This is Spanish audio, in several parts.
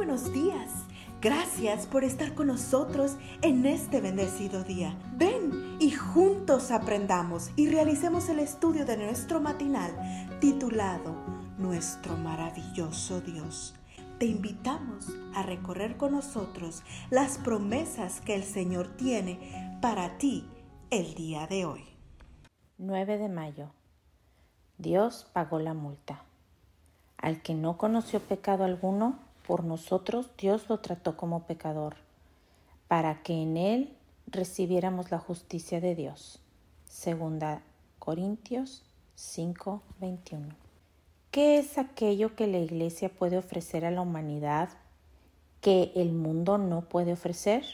buenos días. Gracias por estar con nosotros en este bendecido día. Ven y juntos aprendamos y realicemos el estudio de nuestro matinal titulado Nuestro maravilloso Dios. Te invitamos a recorrer con nosotros las promesas que el Señor tiene para ti el día de hoy. 9 de mayo. Dios pagó la multa. Al que no conoció pecado alguno, por nosotros Dios lo trató como pecador, para que en él recibiéramos la justicia de Dios. Segunda Corintios 5:21. ¿Qué es aquello que la Iglesia puede ofrecer a la humanidad que el mundo no puede ofrecer?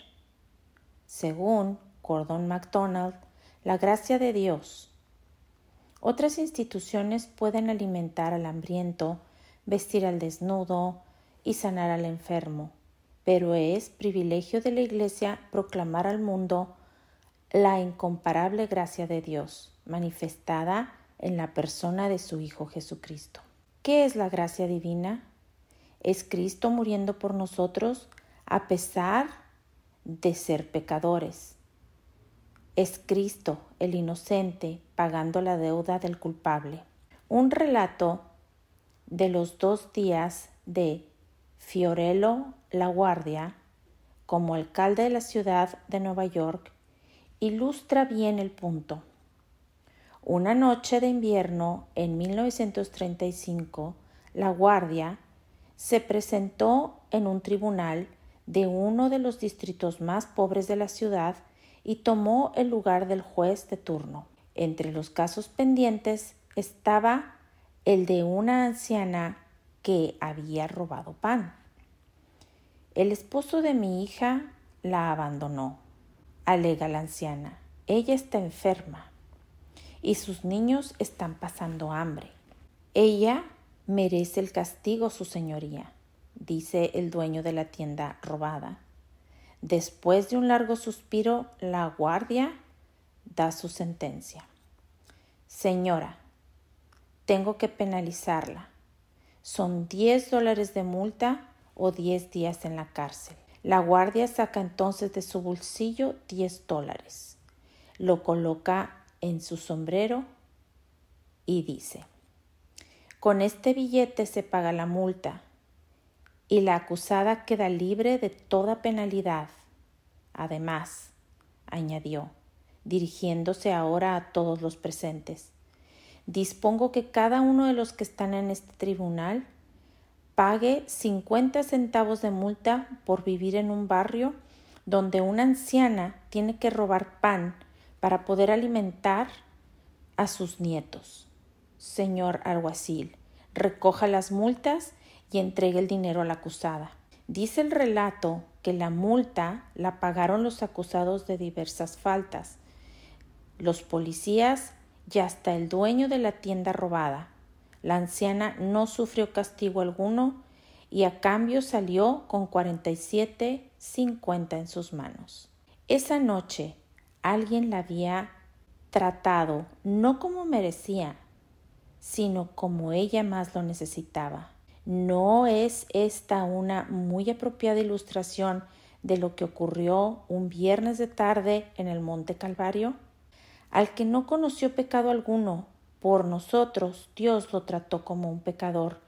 Según Gordon MacDonald, la gracia de Dios. Otras instituciones pueden alimentar al hambriento, vestir al desnudo y sanar al enfermo, pero es privilegio de la Iglesia proclamar al mundo la incomparable gracia de Dios, manifestada en la persona de su Hijo Jesucristo. ¿Qué es la gracia divina? Es Cristo muriendo por nosotros a pesar de ser pecadores. Es Cristo, el inocente, pagando la deuda del culpable. Un relato de los dos días de Fiorello La Guardia como alcalde de la ciudad de Nueva York ilustra bien el punto. Una noche de invierno en 1935, La Guardia se presentó en un tribunal de uno de los distritos más pobres de la ciudad y tomó el lugar del juez de turno. Entre los casos pendientes estaba el de una anciana que había robado pan. El esposo de mi hija la abandonó, alega la anciana. Ella está enferma y sus niños están pasando hambre. Ella merece el castigo, su señoría, dice el dueño de la tienda robada. Después de un largo suspiro, la guardia da su sentencia. Señora, tengo que penalizarla. Son 10 dólares de multa o 10 días en la cárcel. La guardia saca entonces de su bolsillo 10 dólares, lo coloca en su sombrero y dice, con este billete se paga la multa y la acusada queda libre de toda penalidad. Además, añadió, dirigiéndose ahora a todos los presentes, dispongo que cada uno de los que están en este tribunal pague 50 centavos de multa por vivir en un barrio donde una anciana tiene que robar pan para poder alimentar a sus nietos. Señor alguacil, recoja las multas y entregue el dinero a la acusada. Dice el relato que la multa la pagaron los acusados de diversas faltas. Los policías y hasta el dueño de la tienda robada. La anciana no sufrió castigo alguno y a cambio salió con cuarenta y siete cincuenta en sus manos. Esa noche alguien la había tratado no como merecía, sino como ella más lo necesitaba. ¿No es esta una muy apropiada ilustración de lo que ocurrió un viernes de tarde en el Monte Calvario? Al que no conoció pecado alguno, por nosotros Dios lo trató como un pecador,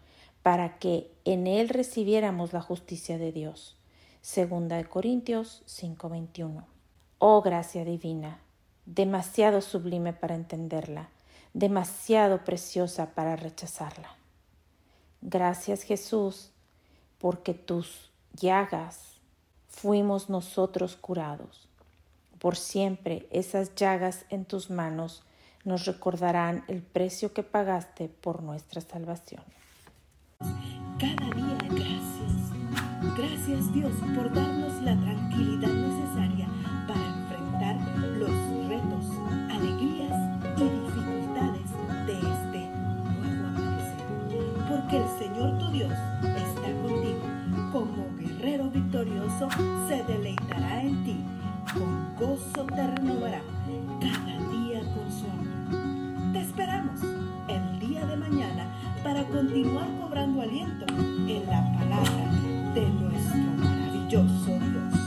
para que en él recibiéramos la justicia de Dios. Segunda de Corintios 5:21. Oh gracia divina, demasiado sublime para entenderla, demasiado preciosa para rechazarla. Gracias Jesús, porque tus llagas fuimos nosotros curados por siempre esas llagas en tus manos nos recordarán el precio que pagaste por nuestra salvación. Cada día gracias. Gracias Dios por darnos la tranquilidad necesaria para enfrentar los retos, alegrías y dificultades de este nuevo amanecer. Porque el Señor tu Dios está contigo. Como guerrero victorioso se ti te renovará cada día con su amor. Te esperamos el día de mañana para continuar cobrando aliento en la palabra de nuestro maravilloso Dios.